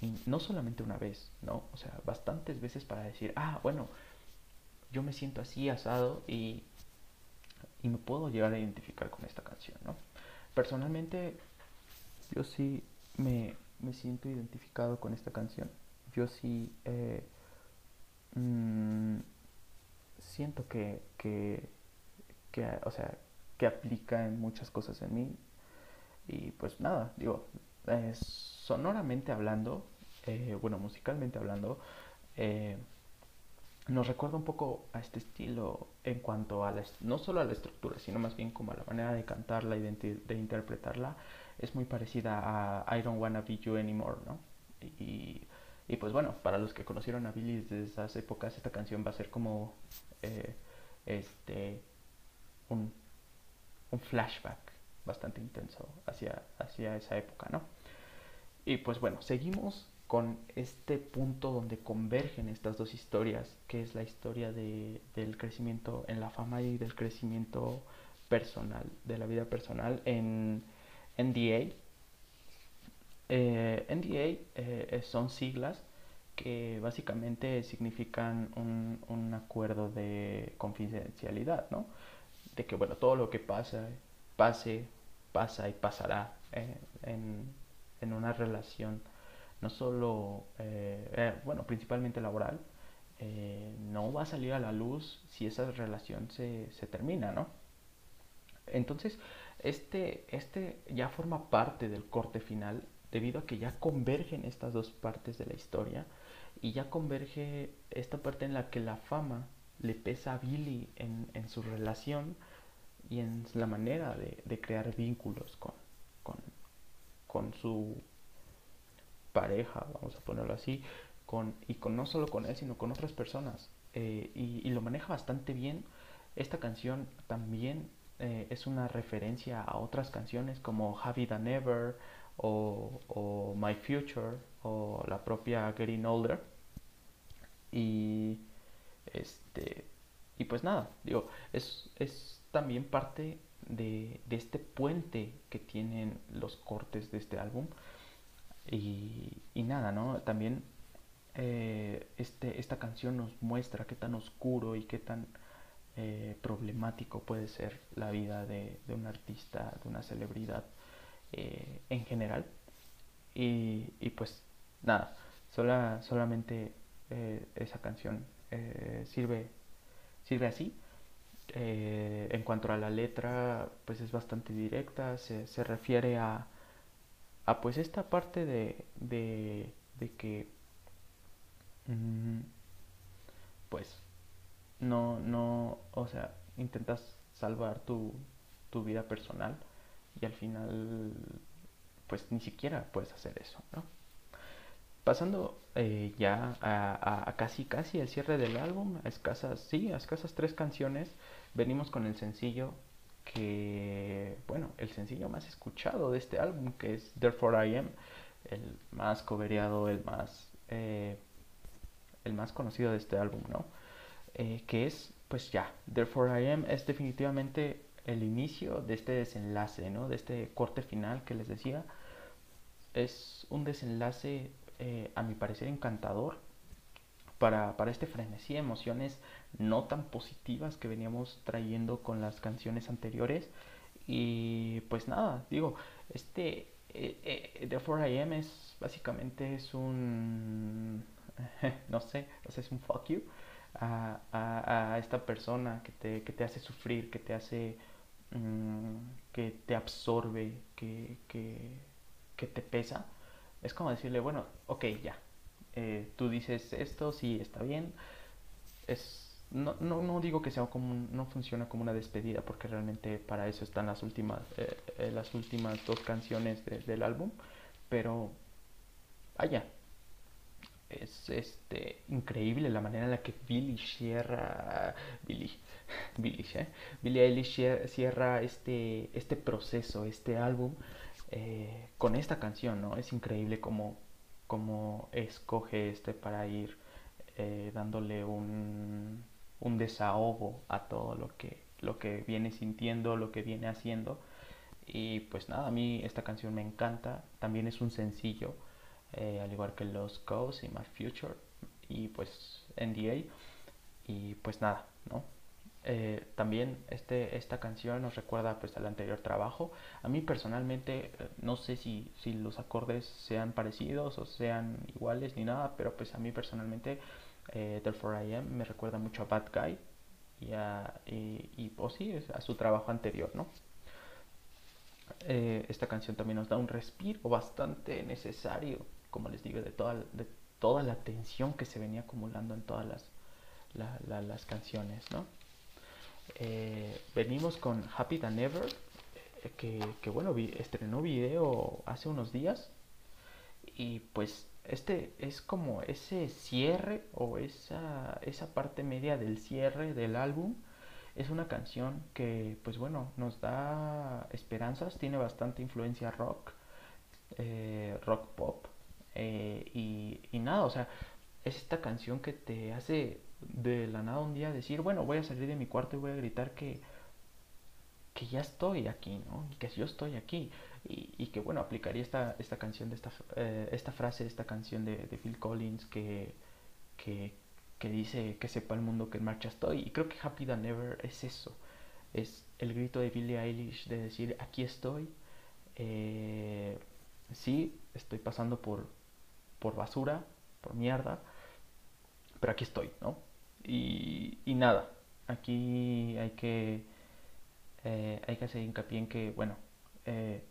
y no solamente una vez, ¿no? O sea, bastantes veces para decir, ah, bueno, yo me siento así asado y, y me puedo llegar a identificar con esta canción, ¿no? Personalmente, yo sí me, me siento identificado con esta canción. Yo sí eh, mm, siento que, que, que, o sea, que aplica en muchas cosas en mí. Y pues nada, digo, sonoramente hablando, eh, bueno, musicalmente hablando, eh, nos recuerda un poco a este estilo en cuanto a la, no solo a la estructura, sino más bien como a la manera de cantarla y de, interpretarla, es muy parecida a I Don't Wanna Be You Anymore, ¿no? Y, y, pues bueno, para los que conocieron a Billy desde esas épocas, esta canción va a ser como eh, este un, un, flashback bastante intenso hacia, hacia esa época, ¿no? Y pues bueno, seguimos con este punto donde convergen estas dos historias, que es la historia de, del crecimiento en la fama y del crecimiento personal, de la vida personal en NDA. Eh, NDA eh, son siglas que básicamente significan un, un, acuerdo de confidencialidad, ¿no? De que, bueno, todo lo que pasa, pase, pasa y pasará eh, en, en una relación no solo, eh, eh, bueno, principalmente laboral, eh, no va a salir a la luz si esa relación se, se termina, ¿no? Entonces, este, este ya forma parte del corte final debido a que ya convergen estas dos partes de la historia y ya converge esta parte en la que la fama le pesa a Billy en, en su relación y en la manera de, de crear vínculos con, con, con su pareja, vamos a ponerlo así, con, y con no solo con él, sino con otras personas. Eh, y, lo maneja bastante bien. Esta canción también eh, es una referencia a otras canciones como Happy Than Ever o, My Future o la propia Getting Older. Y este y pues nada, digo, es, es también parte de, de, este puente que tienen los cortes de este álbum y, y nada, ¿no? También eh, este, esta canción nos muestra qué tan oscuro y qué tan eh, problemático puede ser la vida de, de un artista, de una celebridad eh, en general. Y, y, pues nada, sola, solamente esa canción sirve, sirve así. en cuanto a la letra, pues es bastante directa, se, se refiere a, Ah, pues esta parte de, de, de que, mm, pues, no, no, o sea, intentas salvar tu, tu vida personal y al final, pues ni siquiera puedes hacer eso, ¿no? Pasando eh, ya a, a, casi casi el cierre del álbum, a escasas, sí, a escasas tres canciones, venimos con el sencillo que, bueno, el sencillo más escuchado de este álbum, que es Therefore I Am, el más coveriado, el más, eh, el más conocido de este álbum, ¿no? Eh, que es, pues ya, Therefore I Am es definitivamente el inicio de este desenlace, ¿no? De este corte final que les decía. Es un desenlace, eh, a mi parecer, encantador para, para este frenesí de emociones no tan positivas que veníamos trayendo con las canciones anteriores. Y pues nada, digo, este, eh, The 4AM es básicamente es un, *laughs* no sé, o sea, es un fuck you a, a, esta persona que te, que te, hace sufrir, que te hace, mm, que te absorbe, que, que, que, te pesa. Es como decirle, bueno, ok, ya, eh, tú dices esto, sí, está bien. Es, no, no, no, digo que sea como no funciona como una despedida porque realmente para eso están las últimas eh, eh, las últimas dos canciones del álbum pero vaya es este increíble la manera en la que Billy cierra Billy *laughs* Billy ¿eh? Billy Eilish cierra este este proceso este álbum con esta canción no es increíble como como escoge este para ir dándole un un desahogo a todo lo que, lo que viene sintiendo, lo que viene haciendo. Y pues nada, a mí esta canción me encanta. También es un sencillo, eh, al igual que Los Ghosts y My Future y pues NDA. Y pues nada, ¿no? Eh, también este, esta canción nos recuerda pues al anterior trabajo. A mí personalmente eh, no sé si, si los acordes sean parecidos o sean iguales ni nada, pero pues a mí personalmente eh, Therefore I Am me recuerda mucho a Bad Guy y, a, y, pues sí, a su trabajo anterior, ¿no? Eh, esta canción también nos da un respiro bastante necesario, como les digo, de toda, de toda la tensión que se venía acumulando en todas las, las canciones, ¿no? Eh, venimos con Happy Than Ever, eh, que, bueno, estrenó video hace unos días y pues este es como ese cierre o esa, esa parte media del cierre del álbum. Es una canción que, pues bueno, nos da esperanzas, tiene bastante influencia rock, eh, rock pop. Y nada, o sea, es esta canción que te hace de la nada un día decir, bueno, voy a salir de mi cuarto y voy a gritar que, que ya estoy aquí, ¿no? Que yo estoy aquí y, que bueno, aplicaría esta, esta canción, de esta, eh, esta frase esta canción de, Phil Collins que, que, dice que sepa el mundo que en marcha estoy. Y creo que Happy Than Ever es eso, es el grito de Billie Eilish de decir aquí estoy, eh, sí, estoy pasando por, por basura, por mierda, pero aquí estoy, ¿no? Y, nada, aquí hay que, eh, hay que hacer hincapié en que, bueno, eh,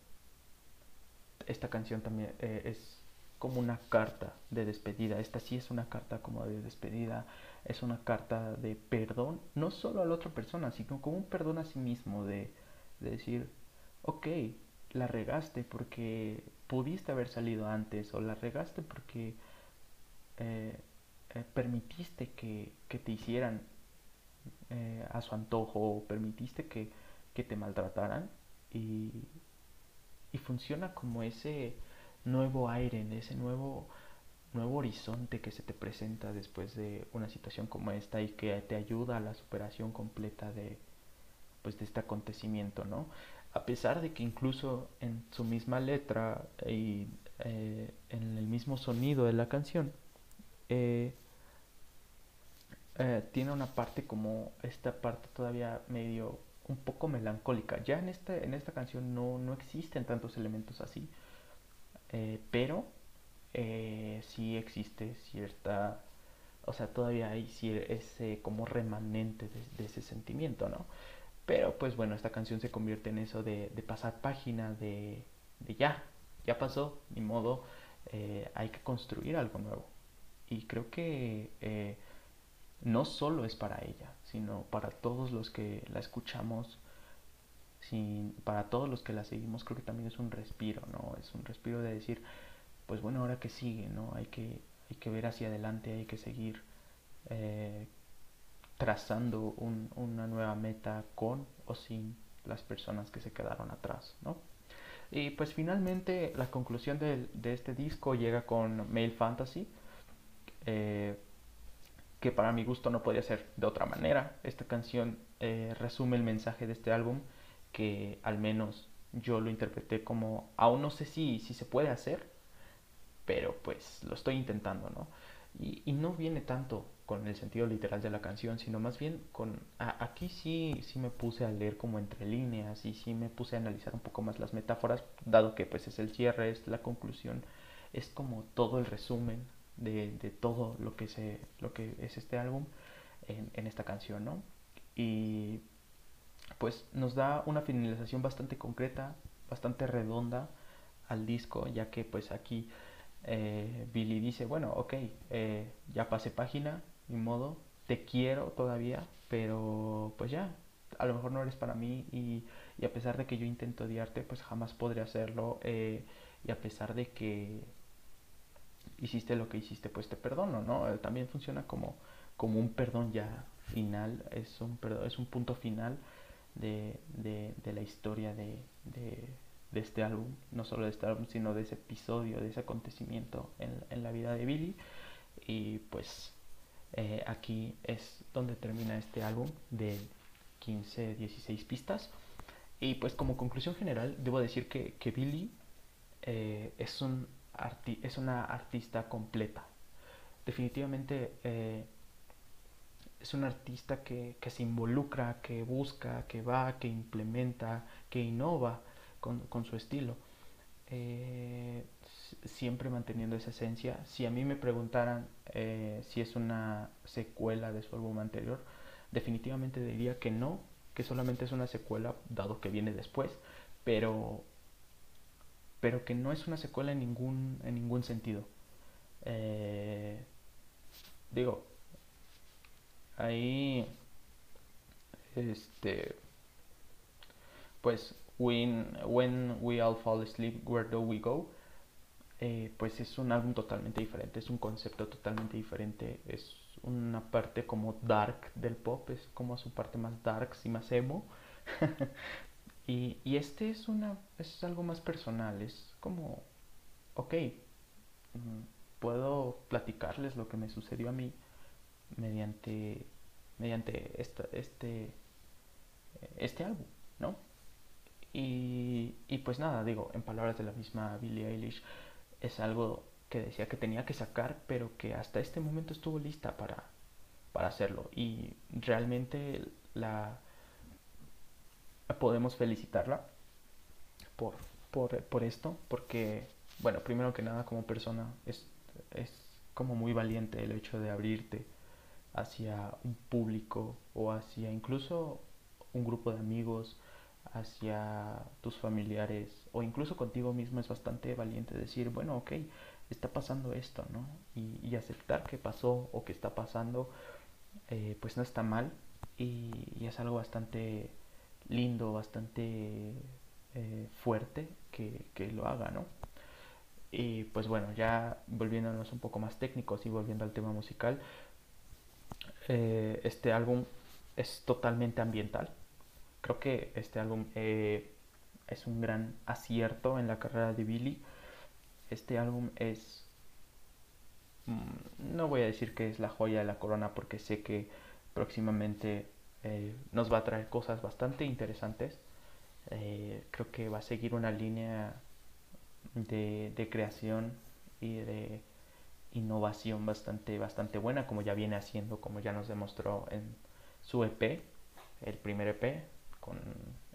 esta canción también eh, es como una carta de despedida. Esta sí es una carta como de despedida, es una carta de perdón, no solo a la otra persona, sino como un perdón a sí mismo, de, decir, ok, la regaste porque pudiste haber salido antes, o la regaste porque eh, permitiste que, te hicieran a su antojo, permitiste que, que te maltrataran, y, y funciona como ese nuevo aire, ese nuevo, nuevo horizonte que se te presenta después de una situación como esta y que te ayuda a la superación completa de, pues, de este acontecimiento, ¿no? A pesar de que incluso en su misma letra y eh, en el mismo sonido de la canción, eh, eh, tiene una parte como esta parte todavía medio un poco melancólica. Ya en, este, en esta canción no, no existen tantos elementos así, eh, pero eh, sí existe cierta, o sea, todavía hay ese como remanente de, ese sentimiento, ¿no? Pero pues bueno, esta canción se convierte en eso de, pasar página, de, ya, ya pasó, ni modo, hay que construir algo nuevo. Y creo que no solo es para ella, sino para todos los que la escuchamos, para todos los que la seguimos, creo que también es un respiro, ¿no? Es un respiro de decir, pues bueno, ahora que sigue, ¿no? Hay que, hay que ver hacia adelante, hay que seguir eh, trazando una nueva meta con o sin las personas que se quedaron atrás, ¿no? Y pues finalmente la conclusión de, este disco llega con Male Fantasy. Eh, que para mi gusto no podía ser de otra manera. Esta canción eh, resume el mensaje de este álbum que al menos yo lo interpreté como, aún no sé si, si se puede hacer, pero pues lo estoy intentando, ¿no? Y, no viene tanto con el sentido literal de la canción, sino más bien con... aquí sí, sí me puse a leer como entre líneas y sí me puse a analizar un poco más las metáforas, dado que pues es el cierre, es la conclusión, es como todo el resumen de, de todo lo que, se, lo que es este álbum en, en esta canción, ¿no? Y pues nos da una finalización bastante concreta, bastante redonda al disco, ya que pues aquí eh, Billy dice, bueno, ok, eh, ya pasé página, ni modo, te quiero todavía, pero pues ya, a lo mejor no eres para mí y, y a pesar de que yo intento odiarte, pues jamás podré hacerlo eh, y a pesar de que hiciste lo que hiciste, pues te perdono, ¿no? también funciona como, como un perdón ya final, es un, perdón, es un punto final de, de, de la historia de, de de este álbum, no solo de este álbum, sino de ese episodio, de ese acontecimiento en, en la vida de Billy. Y pues eh, aquí es donde termina este álbum de 15, 16 pistas. Y pues como conclusión general, debo decir que, que Billy eh, es, un es una artista completa. Definitivamente eh, es un artista que, que se involucra, que busca, que va, que implementa, que innova con, su estilo. Eh, siempre manteniendo esa esencia. Si a mí me preguntaran eh, si es una secuela de su álbum anterior, definitivamente diría que no, que solamente es una secuela, dado que viene después, pero, pero que no es una secuela en ningún, en ningún sentido. Eh, digo, ahí, este, pues When, When We All Fall Asleep, Where Do We Go? Eh, pues es un álbum totalmente diferente, es un concepto totalmente diferente, es una parte como dark del pop, es como su parte más dark y más emo. *laughs* y, este es, una, es algo más personal, es como, ok, mm, puedo platicarles lo que me sucedió a mí mediante, mediante esta, este, este álbum, ¿no? Y, y pues nada, digo, en palabras de la misma Billie Eilish, es algo que decía que tenía que sacar, pero que hasta este momento estuvo lista para, para hacerlo. Y realmente la podemos felicitarla por, por, por, esto, porque, bueno, primero que nada como persona es, es como muy valiente el hecho de abrirte hacia un público o hacia incluso un grupo de amigos hacia tus familiares o incluso contigo mismo es bastante valiente decir, bueno, ok, está pasando esto, ¿no? Y, aceptar que pasó o que está pasando, eh, pues no está mal y, es algo bastante lindo, bastante eh, fuerte que, que, lo haga, ¿no? Y pues bueno, ya volviéndonos un poco más técnicos y volviendo al tema musical, eh, este álbum es totalmente ambiental, Creo que este álbum eh, es un gran acierto en la carrera de Billy. Este álbum es... Mm, no voy a decir que es la joya de la corona porque sé que próximamente eh, nos va a traer cosas bastante interesantes. Eh, creo que va a seguir una línea de, creación y de innovación bastante, bastante buena, como ya viene haciendo, como ya nos demostró en su EP, el primer EP,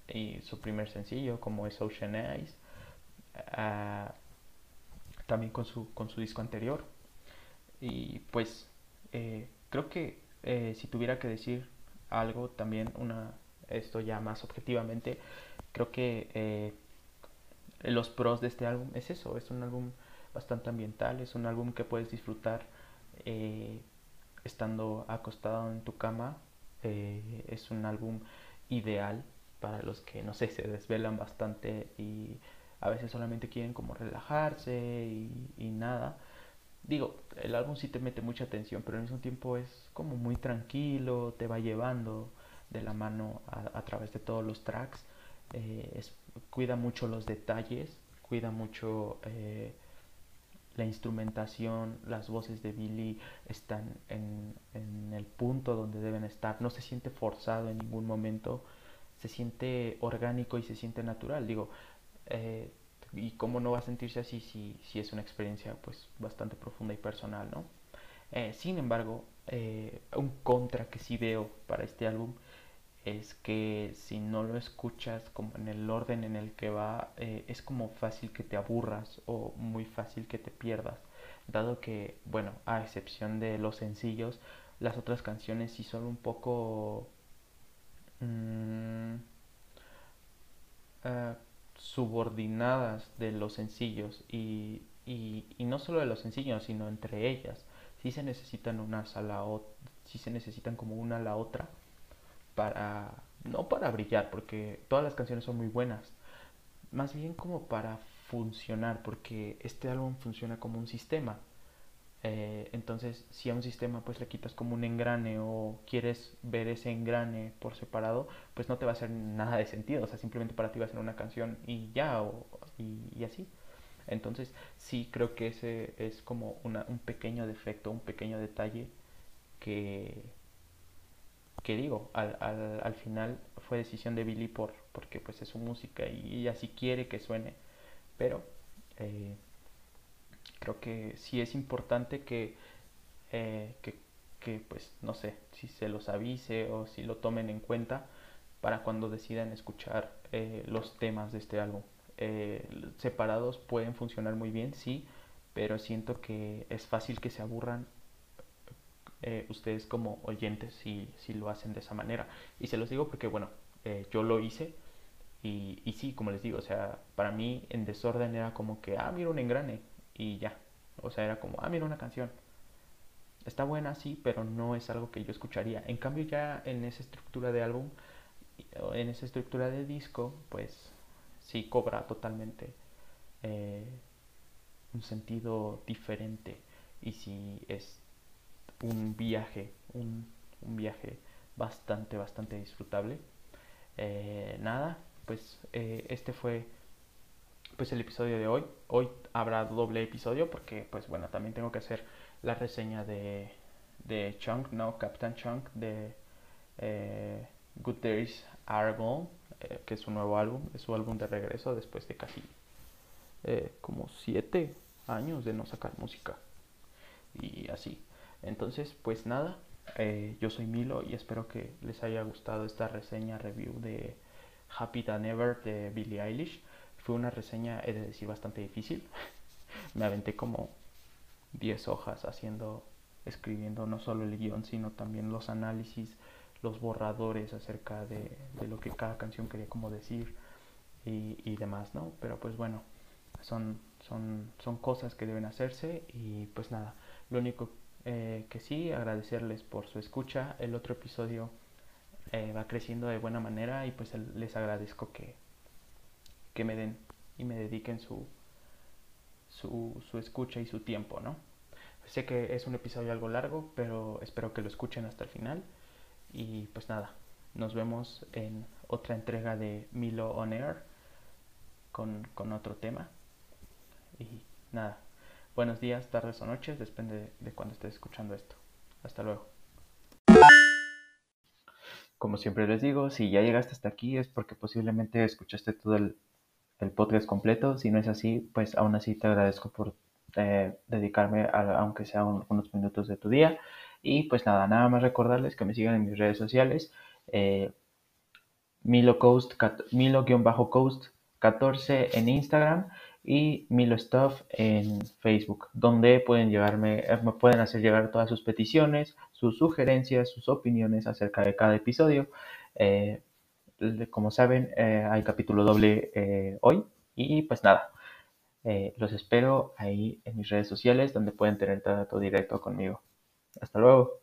y su primer sencillo como es Ocean Eyes, ah, también con su, con su disco anterior. Y pues eh, creo que si tuviera que decir algo también, una, esto ya más objetivamente, creo que eh, los pros de este álbum es eso, es un álbum bastante ambiental, es un álbum que puedes disfrutar estando acostado en tu cama, es un álbum ideal para los que, no sé, se desvelan bastante y a veces solamente quieren como relajarse y, nada. Digo, el álbum sí te mete mucha atención, pero al mismo tiempo es como muy tranquilo, te va llevando de la mano a, través de todos los tracks. Eh, cuida mucho los detalles, cuida mucho eh, la instrumentación, las voces de Billy están en, en, el punto donde deben estar, no se siente forzado en ningún momento, se siente orgánico y se siente natural, digo, eh, y cómo no va a sentirse así si, si es una experiencia pues bastante profunda y personal, ¿no? Eh, sin embargo, eh, un contra que sí veo para este álbum es que si no lo escuchas como en el orden en el que va, eh, es como fácil que te aburras o muy fácil que te pierdas. Dado que, bueno, a excepción de los sencillos, las otras canciones sí son un poco... Mmm, uh, subordinadas de los sencillos y, y, y, no solo de los sencillos, sino entre ellas. Sí se necesitan unas a la otra, sí se necesitan como una a la otra para, no para brillar, porque todas las canciones son muy buenas, más bien como para funcionar, porque este álbum funciona como un sistema. Eh, entonces, si a un sistema pues le quitas como un engrane o quieres ver ese engrane por separado, pues no te va a hacer nada de sentido. O sea, simplemente para ti va a ser una canción y ya, o, y, así. Entonces, sí creo que ese es como una, un pequeño defecto, un pequeño detalle que, que digo, al, al, al, final fue decisión de Billy por, porque pues es su música y así quiere que suene. Pero eh, creo que sí es importante que, eh, que, que, pues no sé, si se los avise o si lo tomen en cuenta para cuando decidan escuchar eh, los temas de este álbum. Eh, separados pueden funcionar muy bien, sí, pero siento que es fácil que se aburran eh, ustedes como oyentes si, si, lo hacen de esa manera. Y se los digo porque, bueno, eh, yo lo hice y, y, sí, como les digo, o sea, para mí en desorden era como que, ah, mira un engrane y ya. O sea, era como, ah, mira una canción. Está buena, sí, pero no es algo que yo escucharía. En cambio, ya en esa estructura de álbum, en esa estructura de disco, pues sí cobra totalmente eh, un sentido diferente. Y si es un viaje, un, un viaje bastante, bastante disfrutable. Eh, nada, pues eh, este fue pues el episodio de hoy. Hoy habrá doble episodio porque pues bueno, también tengo que hacer la reseña de, de Chunk, no, Captain Chunk de eh, Good Days Are Gone, eh, que es su nuevo álbum, es su álbum de regreso después de casi eh, como siete años de no sacar música. Y así. Entonces, pues nada, yo soy Milo y espero que les haya gustado esta reseña review de Happy Than Ever de Billie Eilish. Fue una reseña, he de decir, bastante difícil. *laughs* Me aventé como 10 hojas haciendo, escribiendo no solo el guion, sino también los análisis, los borradores acerca de, lo que cada canción quería como decir y, y, demás, ¿no? Pero pues bueno, son, son, son cosas que deben hacerse y pues nada, lo único eh, que sí, agradecerles por su escucha. El otro episodio eh, va creciendo de buena manera y pues les agradezco que, que me den y me dediquen su, su, escucha y su tiempo, ¿no? Sé que es un episodio algo largo, pero espero que lo escuchen hasta el final. Y pues nada, nos vemos en otra entrega de Milo On Air con, con otro tema. Y nada, buenos días, tardes o noches, depende de cuando estés escuchando esto. Hasta luego. Como siempre les digo, si ya llegaste hasta aquí es porque posiblemente escuchaste todo el, el podcast completo. Si no es así, pues aún así te agradezco por eh, dedicarme a, aunque sea un, unos minutos de tu día. Y pues nada, nada más recordarles que me sigan en mis redes sociales. Eh, Milo Coast, Milo-Coast 14 en Instagram y Milo Stuff en Facebook, donde pueden llegarme, eh, me pueden hacer llegar todas sus peticiones, sus sugerencias, sus opiniones acerca de cada episodio. Como saben, eh, hay capítulo doble eh, hoy y pues nada, eh, los espero ahí en mis redes sociales donde pueden tener trato directo conmigo. Hasta luego.